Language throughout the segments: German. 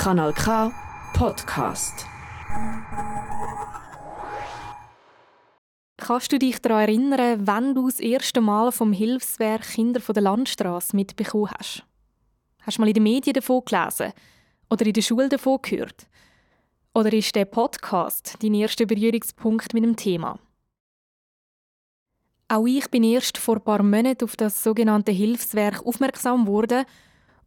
Kanal K Podcast. Kannst du dich daran erinnern, wann du das erste Mal vom Hilfswerk Kinder von der Landstraße mitbekommen hast? Hast du mal in den Medien davon gelesen? Oder in der Schule davon gehört? Oder ist der Podcast dein erster Berührungspunkt mit dem Thema? Auch ich bin erst vor ein paar Monaten auf das sogenannte Hilfswerk aufmerksam geworden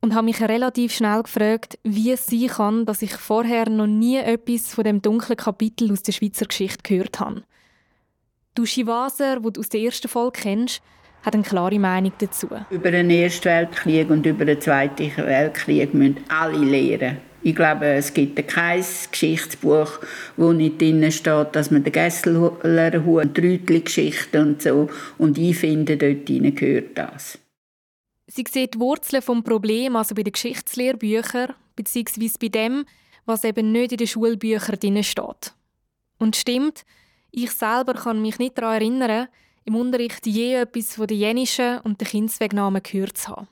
und habe mich relativ schnell gefragt, wie es sein kann, dass ich vorher noch nie etwas von dem dunklen Kapitel aus der Schweizer Geschichte gehört habe. Duschi Waser, die du aus der ersten Folge kennst, hat eine klare Meinung dazu. Über den Ersten Weltkrieg und über den Zweiten Weltkrieg müssen alle lehren. Ich glaube, es gibt kein Geschichtsbuch, wo nicht drin steht, dass man den Gesselerhut, Trütli-Geschichten und so, und ich finde, dort gehört das. Sie sieht die Wurzeln des Problems also bei den Geschichtslehrbüchern, beziehungsweise bei dem, was eben nicht in den Schulbüchern steht. Und stimmt, ich selber kann mich nicht daran erinnern, im Unterricht je etwas von den jenischen und den Kindswegnamen gehört zu haben.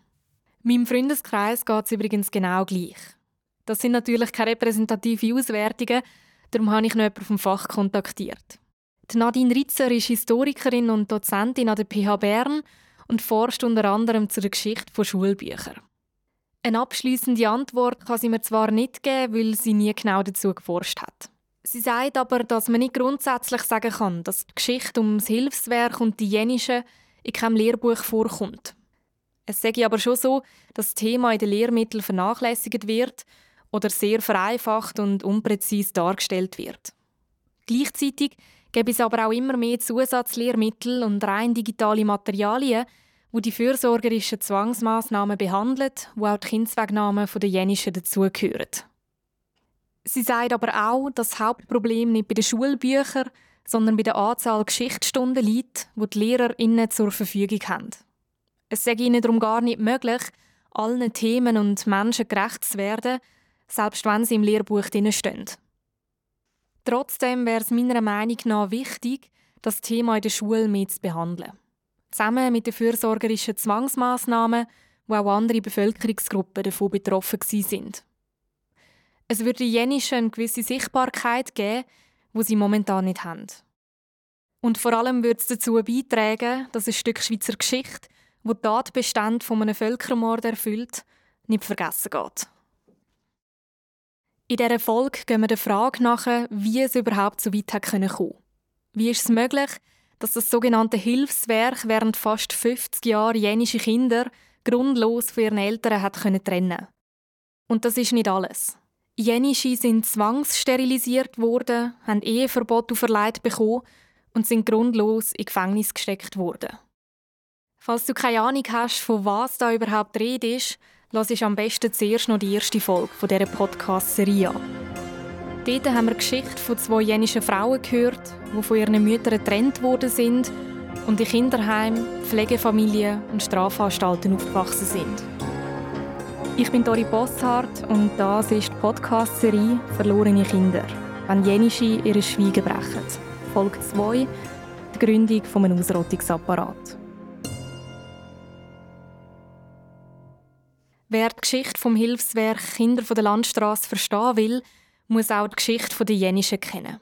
Meinem Freundeskreis geht es übrigens genau gleich. Das sind natürlich keine repräsentative Auswertungen, darum habe ich noch jemanden vom Fach kontaktiert. Nadine Ritzer ist Historikerin und Dozentin an der PH Bern und forscht unter anderem zur Geschichte von Schulbüchern. Eine abschließende Antwort kann sie mir zwar nicht geben, weil sie nie genau dazu geforscht hat. Sie sagt aber, dass man nicht grundsätzlich sagen kann, dass die Geschichte um das Hilfswerk und die jenischen in keinem Lehrbuch vorkommt. Es sage aber schon so, dass das Thema in den Lehrmitteln vernachlässigt wird oder sehr vereinfacht und unpräzis dargestellt wird. Gleichzeitig gibt es aber auch immer mehr Zusatzlehrmittel und rein digitale Materialien, wo die fürsorgerischen Zwangsmaßnahmen behandelt, wo auch die Kindswegnahmen der Jenischen dazugehören. Sie sagt aber auch, dass das Hauptproblem nicht bei den Schulbüchern, sondern bei der Anzahl Geschichtsstunden liegt, die die LehrerInnen zur Verfügung haben. Es sei ihnen darum gar nicht möglich, allen Themen und Menschen gerecht zu werden, selbst wenn sie im Lehrbuch stehen. Trotzdem wäre es meiner Meinung nach wichtig, das Thema in der Schule mit zu behandeln zusammen mit den fürsorgerischen Zwangsmaßnahmen, wo auch andere Bevölkerungsgruppen davon betroffen sind. Es würde jenischen eine gewisse Sichtbarkeit geben, wo sie momentan nicht haben. Und vor allem würde es dazu beitragen, dass ein Stück Schweizer Geschichte, wo die Tatbestände von einem Völkermord erfüllt, nicht vergessen geht. In dieser Folge gehen wir der Frage nach, wie es überhaupt so weit kommen konnte. Wie ist es möglich, dass das sogenannte Hilfswerk während fast 50 Jahren jenische Kinder grundlos von ihren Eltern hat können trennen. Und das ist nicht alles. Jenische sind zwangssterilisiert worden, haben Eheverbot auferlegt bekommen und sind grundlos in Gefängnis gesteckt worden. Falls du keine Ahnung hast, von was da überhaupt Rede ist, lass am besten zuerst noch die erste Folge dieser Podcast-Serie an. Dort haben wir die Geschichte von zwei jenischen Frauen gehört, die von ihren Müttern getrennt worden sind und in Kinderheim, Pflegefamilien und Strafanstalten aufgewachsen sind. Ich bin Dori Bosshardt und das ist die Podcast-Serie «Verlorene Kinder», wenn Jenische ihre Schweigen brechen. Folge 2 die Gründung eines Ausrottungsapparats. Wer die Geschichte vom Hilfswerk Kinder von der Landstraße verstehen will, muss auch die Geschichte der Jenischen kennen.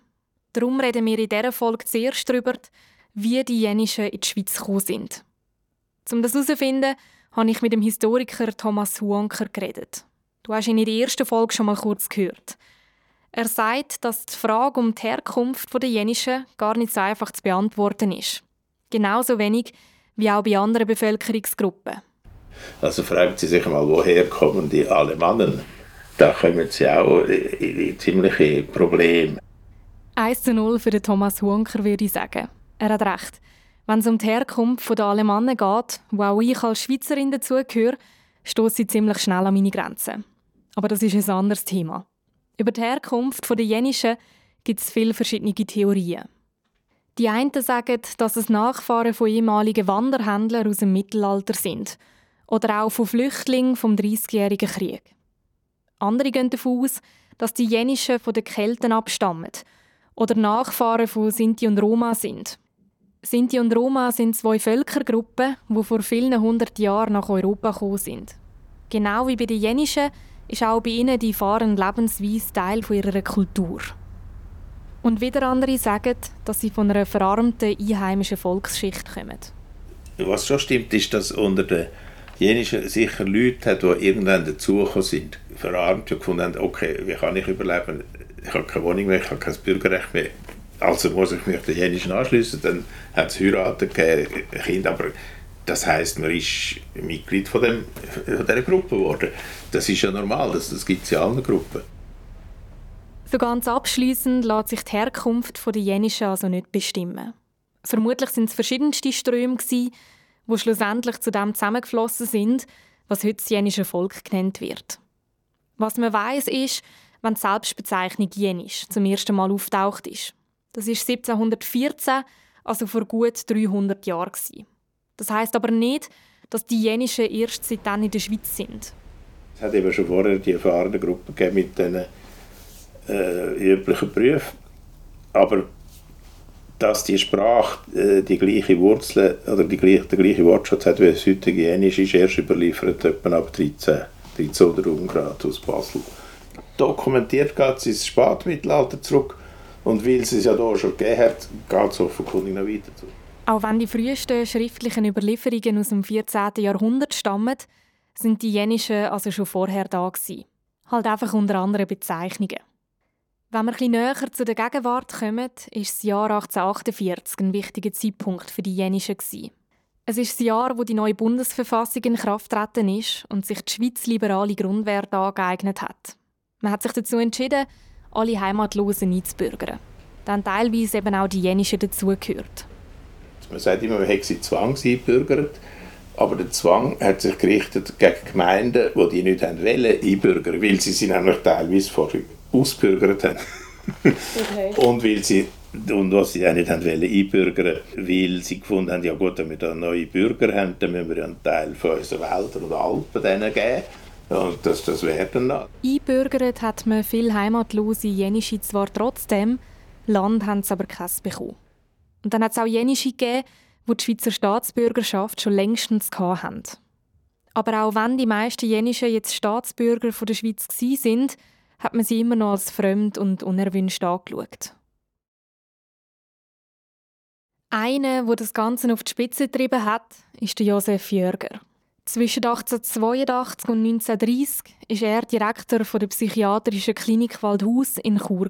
Darum reden wir in dieser Folge zuerst darüber, wie die Jenischen in die Schweiz gekommen sind. Um das herauszufinden, habe ich mit dem Historiker Thomas Huanker geredet. Du hast ihn in der ersten Folge schon mal kurz gehört. Er sagt, dass die Frage um die Herkunft der Jenischen gar nicht so einfach zu beantworten ist. Genauso wenig wie auch bei anderen Bevölkerungsgruppen. Also fragen Sie sich mal, woher kommen die Alemannen? Da kommen sie auch in ziemliche Probleme. 1 zu 0 für Thomas Hunker würde ich sagen. Er hat recht. Wenn es um die Herkunft der Alemannen geht, wo auch ich als Schweizerin dazugehöre, stoße ich ziemlich schnell an meine Grenzen. Aber das ist ein anderes Thema. Über die Herkunft der Jenischen gibt es viele verschiedene Theorien. Die einen sagen, dass es Nachfahren von ehemaligen Wanderhändlern aus dem Mittelalter sind oder auch von Flüchtlingen vom Dreißigjährigen Krieg. Andere gehen davon aus, dass die Jenischen von den Kelten abstammen oder Nachfahren von Sinti und Roma sind. Sinti und Roma sind zwei Völkergruppen, die vor vielen hundert Jahren nach Europa gekommen sind. Genau wie bei den Jenischen ist auch bei ihnen die fahrende Lebensweise Teil ihrer Kultur. Und wieder andere sagen, dass sie von einer verarmten einheimischen Volksschicht kommen. Was schon stimmt, ist, dass unter den Jenischen sicher Leute hat, die irgendwann dazugekommen sind, verarmt und gefunden haben, okay, wie kann ich überleben? Ich habe keine Wohnung mehr, ich habe kein Bürgerrecht mehr. Also muss ich mich den Jenischen anschließen. Dann hat es heiraten, gegeben, Kind, aber das heißt, man ist Mitglied von, dem, von dieser Gruppe geworden. Das ist ja normal, das, das gibt es in allen Gruppen. So ganz abschließend lässt sich die Herkunft der Jenischen also nicht bestimmen. Vermutlich sind es verschiedenste Ströme, die schlussendlich zu dem zusammengeflossen sind, was heute das jenische Volk genannt wird. Was man weiß, ist, wenn die Selbstbezeichnung Jenisch zum ersten Mal auftaucht ist. Das ist 1714, also vor gut 300 Jahren. Das heißt aber nicht, dass die Jenischen erst seitdem in der Schweiz sind. Es hat eben schon vorher die erfahrene Gruppe mit diesen äh, üblichen Berufen. Aber dass die Sprache äh, die gleiche Wurzel oder die der gleiche Wortschatz hat wie das heutige Jenisch, ist erst überliefert etwa ab 13, 1300 Umgrad aus Basel. Dokumentiert geht es ins Spätmittelalter zurück und weil es es ja da schon gegeben hat, geht es offenkundig noch weiter zurück. Auch wenn die frühesten schriftlichen Überlieferungen aus dem 14. Jahrhundert stammen, sind die jenischen also schon vorher da gewesen. Halt einfach unter anderen Bezeichnungen. Wenn wir etwas näher zu der Gegenwart kommen, ist das Jahr 1848 ein wichtiger Zeitpunkt für die Jenischen. Es ist das Jahr, wo die neue Bundesverfassung in Kraft treten ist und sich die Schweiz liberale Grundwerte angeeignet hat. Man hat sich dazu entschieden, alle Heimatlosen einzubürgern. Dann teilweise eben auch die Jenischen dazugehört. Man sagt immer, man hätte sie Zwang eingebürgert. Aber der Zwang hat sich gerichtet gegen Gemeinden, die die nicht wollen, einbürgern, weil sie sie nämlich teilweise vorher ausbürgert haben. Okay. und weil sie und was sie auch nicht haben wollen, einbürgern, weil sie gefunden haben, ja gut, wenn wir neue Bürger haben, dann müssen wir einen Teil von unseren Wäldern oder Alpen denen geben. Und das, das wäre dann noch. Einbürgert hat man viele heimatlose Jenische zwar trotzdem, Land haben sie aber keins bekommen. Und dann hat es auch Jenische gegeben, die die Schweizer Staatsbürgerschaft schon längstens hatten. Aber auch wenn die meisten Jenischen jetzt Staatsbürger der Schweiz sind, hat man sie immer noch als fremd und unerwünscht angeschaut. Einer, der das Ganze auf die Spitze getrieben hat, ist Josef Jörger. Zwischen 1882 und 1930 war er Direktor der psychiatrischen Klinik Waldhaus in Chur.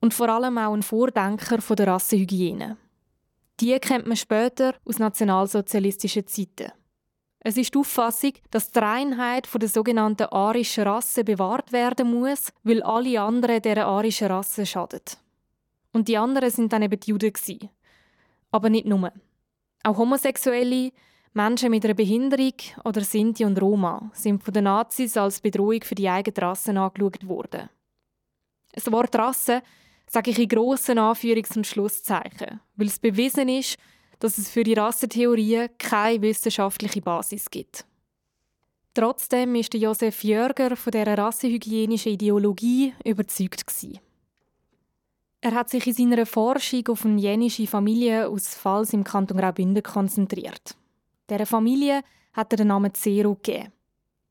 Und vor allem auch ein Vordenker der Rassenhygiene. Die kennt man später aus nationalsozialistischen Zeiten. Es ist die Auffassung, dass die Reinheit der sogenannten arischen Rasse bewahrt werden muss, weil alle anderen dieser arischen Rasse schaden. Und die anderen sind dann eben die Juden. Aber nicht nur. Auch Homosexuelle, Menschen mit einer Behinderung oder Sinti und Roma sind von den Nazis als Bedrohung für die eigene Rasse angeschaut worden. Das Wort Rasse sage ich in grossen Anführungs- und Schlusszeichen, weil es bewiesen ist, dass es für die Rassentheorie keine wissenschaftliche Basis gibt. Trotzdem ist Josef Jörger von dieser rassenhygienischen Ideologie überzeugt. Er hat sich in seiner Forschung auf eine jenische Familie aus Pfalz im Kanton Graubünden konzentriert. Dieser Familie hat er den Namen Zero gegeben.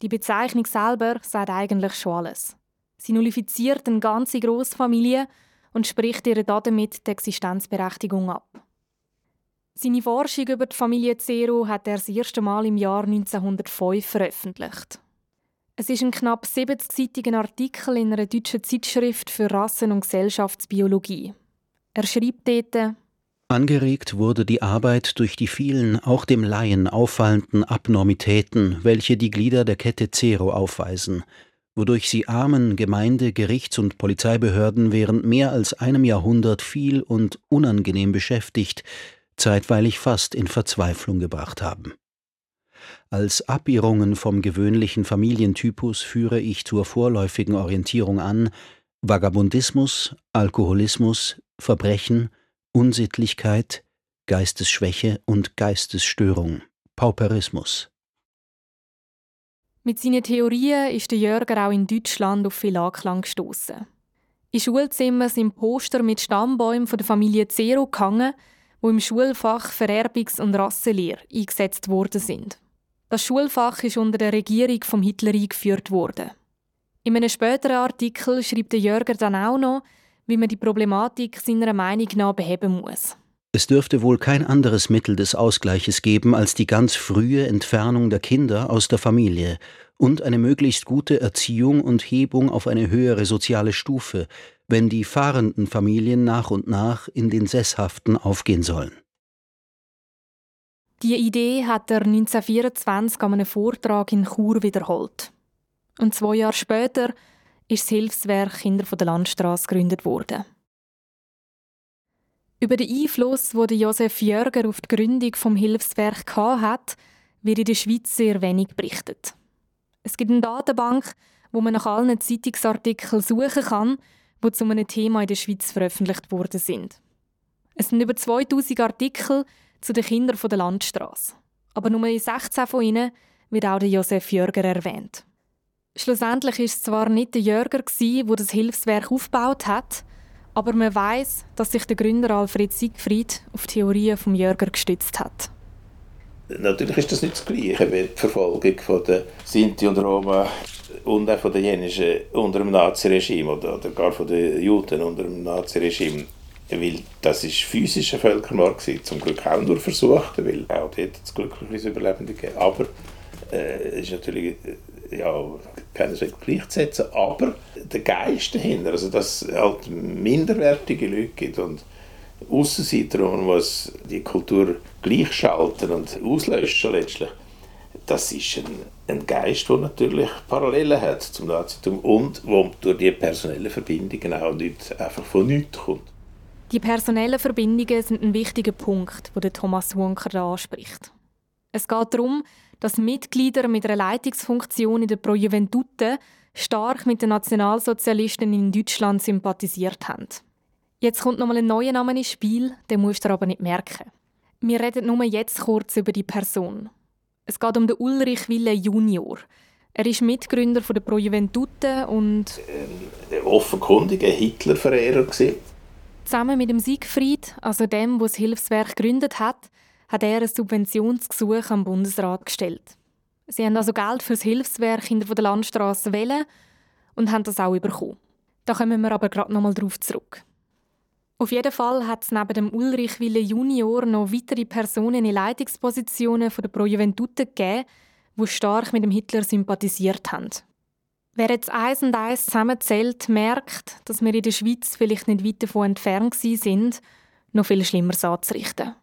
Die Bezeichnung selber sagt eigentlich schon alles. Sie nullifiziert eine ganze Großfamilie und spricht ihr damit die Existenzberechtigung ab. Seine Forschung über die Familie Zero hat er das erste Mal im Jahr 1905 veröffentlicht. Es ist ein knapp 70-seitiger Artikel in einer deutschen Zeitschrift für Rassen- und Gesellschaftsbiologie. Er schreibt dort, Angeregt wurde die Arbeit durch die vielen, auch dem Laien auffallenden Abnormitäten, welche die Glieder der Kette Zero aufweisen, wodurch sie armen Gemeinde-, Gerichts- und Polizeibehörden während mehr als einem Jahrhundert viel und unangenehm beschäftigt, zeitweilig fast in Verzweiflung gebracht haben. Als Abirrungen vom gewöhnlichen Familientypus führe ich zur vorläufigen Orientierung an Vagabundismus, Alkoholismus, Verbrechen, Unsittlichkeit, Geistesschwäche und Geistesstörung, Pauperismus. Mit seinen Theorien ist der Jörger auch in Deutschland auf viel Anklang gestoßen. In Schulzimmern sind Poster mit Stammbäumen von der Familie Zero gehangen, wo im Schulfach Vererbungs- und Rassenlehre eingesetzt worden sind. Das Schulfach ist unter der Regierung vom Hitler eingeführt worden. In einem späteren Artikel schreibt der Jörger dann auch noch, wie man die Problematik seiner Meinung nach beheben muss. Es dürfte wohl kein anderes Mittel des Ausgleiches geben als die ganz frühe Entfernung der Kinder aus der Familie und eine möglichst gute Erziehung und Hebung auf eine höhere soziale Stufe, wenn die fahrenden Familien nach und nach in den sesshaften aufgehen sollen. Die Idee hat er 1924 an einem Vortrag in Chur wiederholt. Und zwei Jahre später ist das Hilfswerk Kinder von der Landstraße gegründet worden. Über den Einfluss, den Josef Jörger auf die Gründung vom Hilfswerk hat, wird in der Schweiz sehr wenig berichtet. Es gibt eine Datenbank, wo man nach allen Zeitungsartikeln suchen kann, die zu einem Thema in der Schweiz veröffentlicht worden sind. Es sind über 2000 Artikel zu den Kindern der Landstraße. Aber nur in 16 von ihnen wird auch der Josef Jörger erwähnt. Schlussendlich ist es zwar nicht der Jörger, der das Hilfswerk aufgebaut hat, aber man weiß, dass sich der Gründer Alfred Siegfried auf Theorien vom Jörger gestützt hat. Natürlich ist das nicht das Gleiche wie die Verfolgung von der Sinti und Roma und auch von den Jenischen unter dem Naziregime oder gar von den Juden unter dem Naziregime. Weil das ist physischer Völkermord gewesen, zum Glück auch nur versucht, weil auch dort es glücklicherweise Überlebende gegeben. Aber äh, ist natürlich ja, keineswegs gleichzusetzen, aber der Geist dahinter, also dass es halt minderwertige Leute gibt und Aussenseiter, man muss die Kultur gleichschalten und auslöschen letztlich, das ist ein, ein Geist, der natürlich Parallelen hat zum Nazitum und wo durch die personellen Verbindungen auch nicht einfach von nichts kommt. Die personellen Verbindungen sind ein wichtiger Punkt, den Thomas Hunker anspricht. Es geht darum, dass Mitglieder mit einer Leitungsfunktion in der Pro Juventute stark mit den Nationalsozialisten in Deutschland sympathisiert haben. Jetzt kommt nochmal ein neuer Name ins Spiel, den musst du aber nicht merken. Wir reden nur jetzt kurz über die Person. Es geht um den Ulrich Wille Junior. Er ist Mitgründer der Pro Juventute und... Ein offenkundiger Hitler-Verehrer. Zusammen mit dem Siegfried, also dem, der das Hilfswerk gegründet hat, hat er ein Subventionsgesuch am Bundesrat gestellt. Sie haben also Geld für das Hilfswerk hinter der Landstraße wählen und haben das auch bekommen. Da kommen wir aber gerade nochmal drauf zurück. Auf jeden Fall hat es neben dem Ulrich Wille Junior noch weitere Personen in Leitungspositionen von der Pro Juventute gegeben, die stark mit dem Hitler sympathisiert haben. Wer jetzt eins und eins zusammenzählt, merkt, dass wir in der Schweiz vielleicht nicht weit davon entfernt sind, noch viel Schlimmeres anzurichten.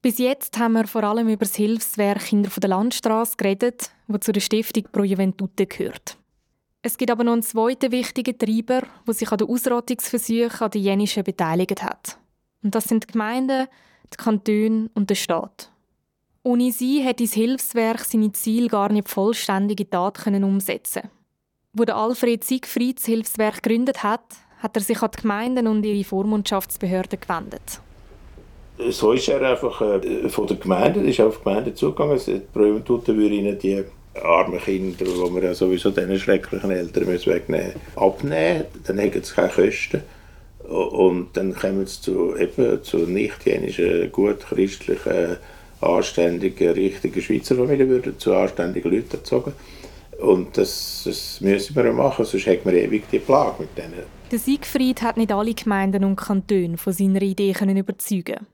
Bis jetzt haben wir vor allem über das Hilfswerk Kinder von der Landstraße geredet, das zu der Stiftung Pro Juventute gehört. Es gibt aber noch einen zweiten wichtigen Treiber, der sich an den Ausrottungsversuchen an den Jenischen beteiligt hat. Und das sind die Gemeinden, die Kantone und der Staat. Ohne sie hätte das Hilfswerk seine Ziele gar nicht vollständig in Tat umsetzen. Wo der Alfred Siegfried das Hilfswerk gegründet hat, hat er sich an die Gemeinden und ihre Vormundschaftsbehörden gewendet. So ist er einfach äh, von der Gemeinde, ist auf die Gemeinde zugegangen. Die Prümentute würde ihnen die armen Kinder, die wir ja sowieso diesen schrecklichen Eltern müssen wegnehmen abnehmen. Dann haben sie keine Kosten. Und dann kommen sie zu, eben, zu nicht-jenischen, gut christlichen, anständigen, richtigen Schweizer Familien, würden zu anständigen Leuten erzogen. Und das, das müssen wir machen, sonst haben wir ewig die Plage mit denen. Der Siegfried hat nicht alle Gemeinden und Kantone von seiner Idee können überzeugen.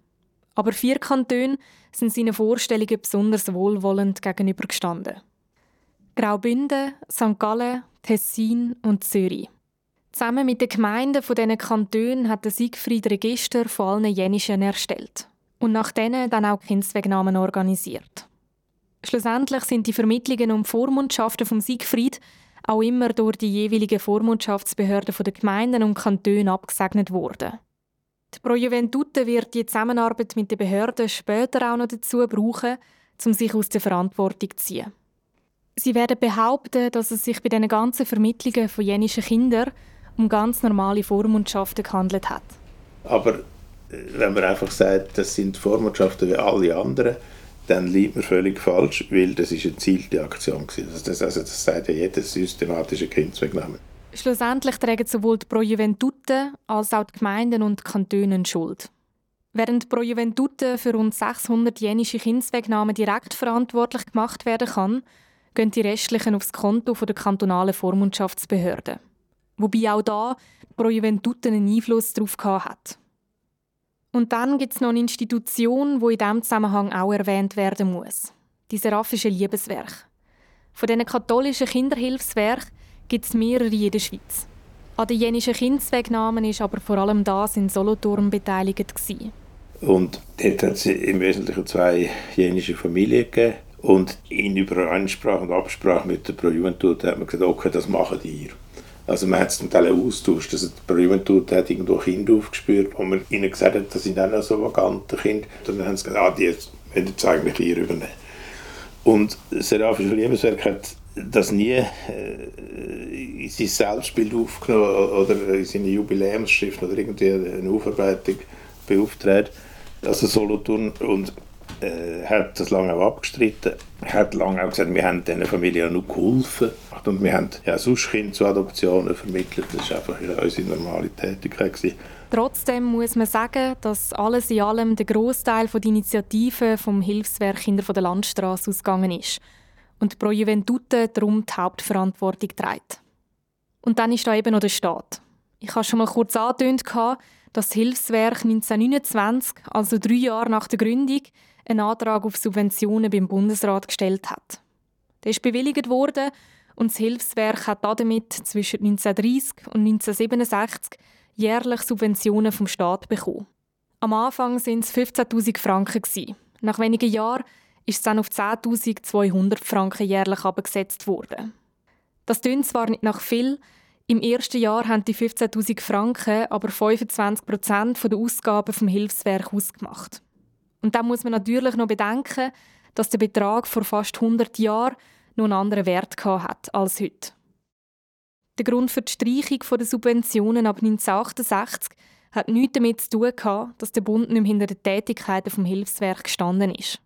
Aber vier Kantone sind seinen Vorstellungen besonders wohlwollend gegenübergestanden. Graubünden, St. Gallen, Tessin und Zürich. Zusammen mit den Gemeinden von diesen Kantonen hat der Siegfried Register von allen Jenischen erstellt und nach denen dann auch Kindswegnamen organisiert. Schlussendlich sind die Vermittlungen und Vormundschaften vom Siegfried auch immer durch die jeweiligen Vormundschaftsbehörden der Gemeinden und Kantone abgesegnet worden. Die Pro Juventute wird die Zusammenarbeit mit den Behörden später auch noch dazu brauchen, um sich aus der Verantwortung zu ziehen. Sie werden behaupten, dass es sich bei diesen ganzen Vermittlungen von jenischen Kindern um ganz normale Vormundschaften gehandelt hat. Aber wenn man einfach sagt, das sind Vormundschaften wie alle anderen, dann liegt man völlig falsch, weil das ist eine zielte Aktion das, das, also das sagt ja jeder systematische Kindswegnahme. Schlussendlich tragen sowohl die Pro Juventute als auch die Gemeinden und die Kantone Schuld. Während Pro Juventute für rund 600 jenische Kindswegnahmen direkt verantwortlich gemacht werden kann, gehen die restlichen aufs Konto der kantonalen Vormundschaftsbehörde. Wobei auch da Pro Juventute einen Einfluss darauf hat. Und dann gibt es noch eine Institution, wo in diesem Zusammenhang auch erwähnt werden muss. Die Seraphische Liebeswerk. Von diesen katholischen Kinderhilfswerken gibt es mehrere in der Schweiz. An den jenischen Kindswegnamen war aber vor allem das in Solothurn beteiligt. Gewesen. Und dort hat es im Wesentlichen zwei jenische Familien gegeben. Und in Übereinsprache und Absprache mit der Pro Juventud hat man gesagt, okay, das machen die. Also man hat zum Teil austauscht. Also die Pro Juventud hat irgendwo Kinder aufgespürt, wo man ihnen gesagt hat, das sind auch noch so vagante Kinder. Und dann haben sie gesagt, ah, die wollen jetzt eigentlich ihr übernehmen. Und das Seraphische Liebeswerk hat das nie äh, in sein Selbstbild aufgenommen oder in seine Jubiläumsschrift oder irgendwie eine Aufarbeitung beauftragt. Also Solothurn und äh, hat das lange abgestritten. hat lange auch gesagt, wir haben diesen Familien nur geholfen und wir haben ja sonst Kinder zu Adoptionen vermittelt. Das war einfach unsere normale Tätigkeit. Gewesen. Trotzdem muss man sagen, dass alles in allem der Großteil der Initiativen vom Hilfswerk Kinder von der Landstraße ausgegangen ist und Pro Juventute darum die Hauptverantwortung trägt. Und dann ist da eben noch der Staat. Ich habe schon mal kurz angetönt, dass das Hilfswerk 1929, also drei Jahre nach der Gründung, einen Antrag auf Subventionen beim Bundesrat gestellt hat. Der ist bewilligt worden und das Hilfswerk hat damit zwischen 1930 und 1967 jährlich Subventionen vom Staat bekommen. Am Anfang waren es 15.000 Franken. Nach wenigen Jahren ist es dann auf 10.200 Franken jährlich abgesetzt worden. Das klingt zwar nicht nach viel, im ersten Jahr haben die 15.000 Franken aber 25 Prozent der Ausgaben vom Hilfswerk ausgemacht. Und dann muss man natürlich noch bedenken, dass der Betrag vor fast 100 Jahren noch einen anderen Wert hat als heute. Der Grund für die Streichung der Subventionen ab 1968 hat nichts damit zu tun dass der Bund nicht mehr hinter den Tätigkeiten vom Hilfswerk gestanden ist.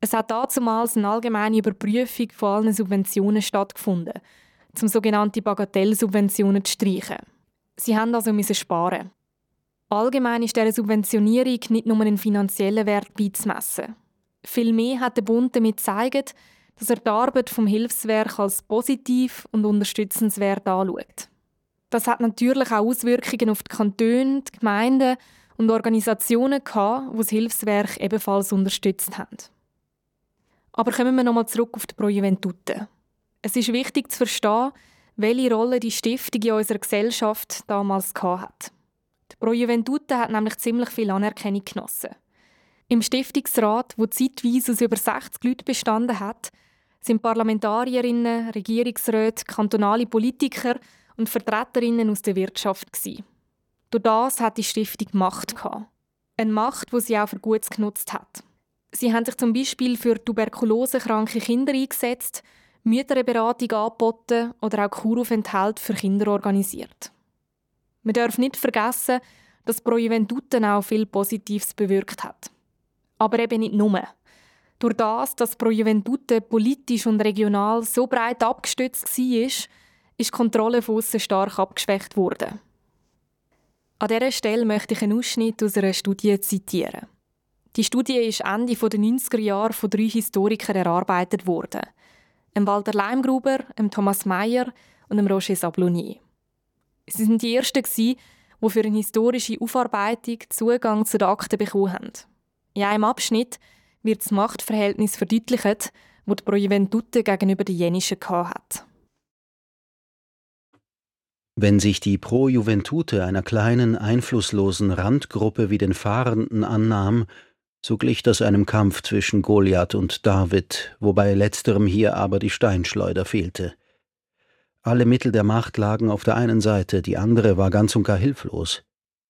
Es hat damals eine allgemeine Überprüfung von allen Subventionen stattgefunden um sogenannte Bagatellsubventionen zu streichen. Sie haben also sparen. Allgemein ist dieser Subventionierung nicht nur einen finanziellen Wert beizumessen. Vielmehr hat der Bund damit gezeigt, dass er die Arbeit vom Hilfswerk als positiv und unterstützenswert anschaut. Das hat natürlich auch Auswirkungen auf die Kantone, die Gemeinden und Organisationen gehabt, die das Hilfswerk ebenfalls unterstützt haben. Aber kommen wir nochmal zurück auf die Pro Juventute. Es ist wichtig zu verstehen, welche Rolle die Stiftung in unserer Gesellschaft damals hat. Pro Juventute hat nämlich ziemlich viel Anerkennung genossen. Im Stiftungsrat, wo zeitweise aus über 60 Leuten bestanden hat, sind Parlamentarierinnen, Regierungsräte, kantonale Politiker und Vertreterinnen aus der Wirtschaft gewesen. Durch das hat die Stiftung Macht gehabt. Eine Macht, die sie auch für Gutes genutzt hat. Sie haben sich zum Beispiel für tuberkulosekranke Kinder eingesetzt Mütterberatung angeboten oder auch Kuraufenthalt für Kinder organisiert. Man darf nicht vergessen, dass Pro Juventuten auch viel Positives bewirkt hat. Aber eben nicht nur. Durch das, dass Pro Juventute politisch und regional so breit abgestützt war, ist die Kontrolle von aussen stark abgeschwächt worden. An dieser Stelle möchte ich einen Ausschnitt aus einer Studie zitieren. Die Studie ist Ende der 90er Jahre von drei Historikern erarbeitet worden – Walter Leimgruber, Thomas Meyer und Roger Sablonier. Sie sind die Ersten, die für eine historische Aufarbeitung Zugang zu den Akten bekommen haben. In einem Abschnitt wird das Machtverhältnis verdeutlicht, das die Pro Juventute gegenüber den Jenischen hat. Wenn sich die Pro Juventute einer kleinen, einflusslosen Randgruppe wie den Fahrenden annahm, so glich das einem Kampf zwischen Goliath und David, wobei letzterem hier aber die Steinschleuder fehlte. Alle Mittel der Macht lagen auf der einen Seite, die andere war ganz und gar hilflos.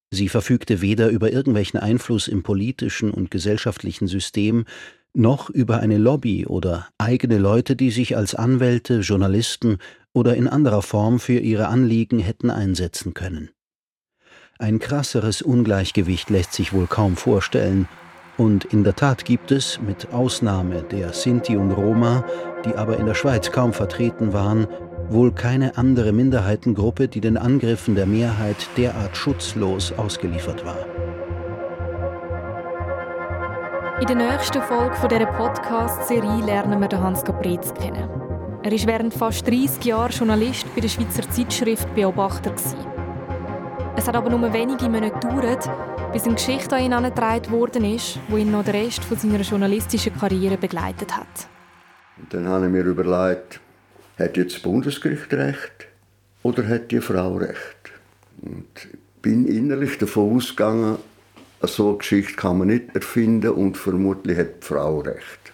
Sie verfügte weder über irgendwelchen Einfluss im politischen und gesellschaftlichen System, noch über eine Lobby oder eigene Leute, die sich als Anwälte, Journalisten oder in anderer Form für ihre Anliegen hätten einsetzen können. Ein krasseres Ungleichgewicht lässt sich wohl kaum vorstellen, und in der Tat gibt es, mit Ausnahme der Sinti und Roma, die aber in der Schweiz kaum vertreten waren, wohl keine andere Minderheitengruppe, die den Angriffen der Mehrheit derart schutzlos ausgeliefert war. In der nächsten Folge dieser Podcast-Serie lernen wir Hans Caprez kennen. Er war während fast 30 Jahren Journalist bei der Schweizer Zeitschrift Beobachter. Es hat aber nur wenige Monate gedauert, bis eine Geschichte an ihn herangetragen worden ist, die ihn noch den Rest seiner journalistischen Karriere begleitet hat. Dann habe ich mir überlegt, hat jetzt das Bundesgericht recht oder hat die Frau recht? Und bin innerlich davon ausgegangen, so eine Geschichte kann man nicht erfinden und vermutlich hat die Frau recht.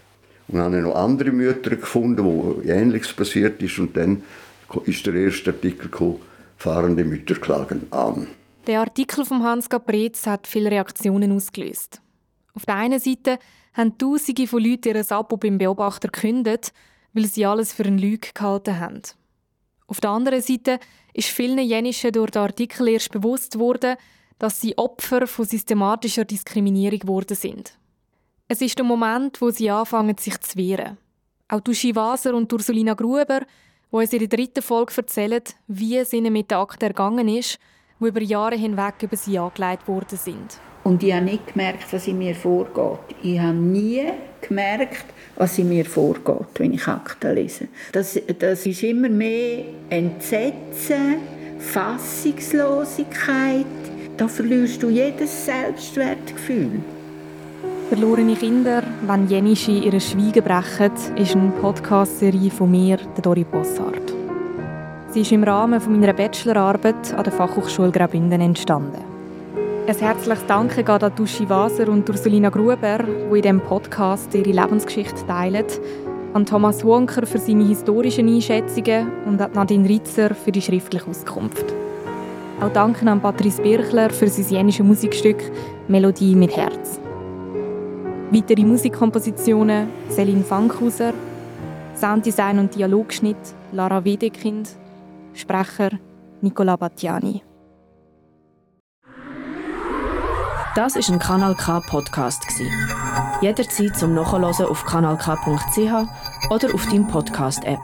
Und dann habe ich noch andere Mütter gefunden, wo Ähnliches passiert ist und dann ist der erste Artikel gekommen, fahrende Mütter klagen an. Der Artikel von Hans Caprez hat viele Reaktionen ausgelöst. Auf der einen Seite haben Tausende von Leuten ihr Abo beim Beobachter gekündigt, weil sie alles für eine Lüge gehalten haben. Auf der anderen Seite ist vielen Jenischen durch den Artikel erst bewusst worden, dass sie Opfer von systematischer Diskriminierung geworden sind. Es ist der Moment, wo sie anfangen, sich zu wehren. Auch Duschi Waser und Ursulina Gruber, die uns in der dritten Folge erzählen, wie es ihnen mit der Akte ergangen ist, wo über Jahre hinweg über sie angelegt worden sind. Und ich habe nicht gemerkt, was in mir vorgeht. Ich habe nie gemerkt, was in mir vorgeht, wenn ich Akten lese. Das, das ist immer mehr Entsetzen, Fassungslosigkeit. Da verlierst du jedes Selbstwertgefühl. Verlorene Kinder, wenn Jenische ihre Schweigen brechen, ist eine Podcast-Serie von mir, der Dori Bossart. Sie ist im Rahmen meiner Bachelorarbeit an der Fachhochschule Graubünden entstanden. Ein herzliches Danke geht an Duschi Waser und Ursulina Gruber, die in diesem Podcast ihre Lebensgeschichte teilen, an Thomas Wonker für seine historischen Einschätzungen und an Nadine Ritzer für die schriftliche Auskunft. Auch danke an Patrice Birchler für sein jenisches Musikstück «Melodie mit Herz». Weitere Musikkompositionen Celine Fankhauser, Sounddesign und Dialogschnitt Lara Wedekind, Sprecher Nicola Battiani. Das ist ein Kanal K Podcast Jederzeit zum Nachhören auf kanalk.ch oder auf deinem Podcast App.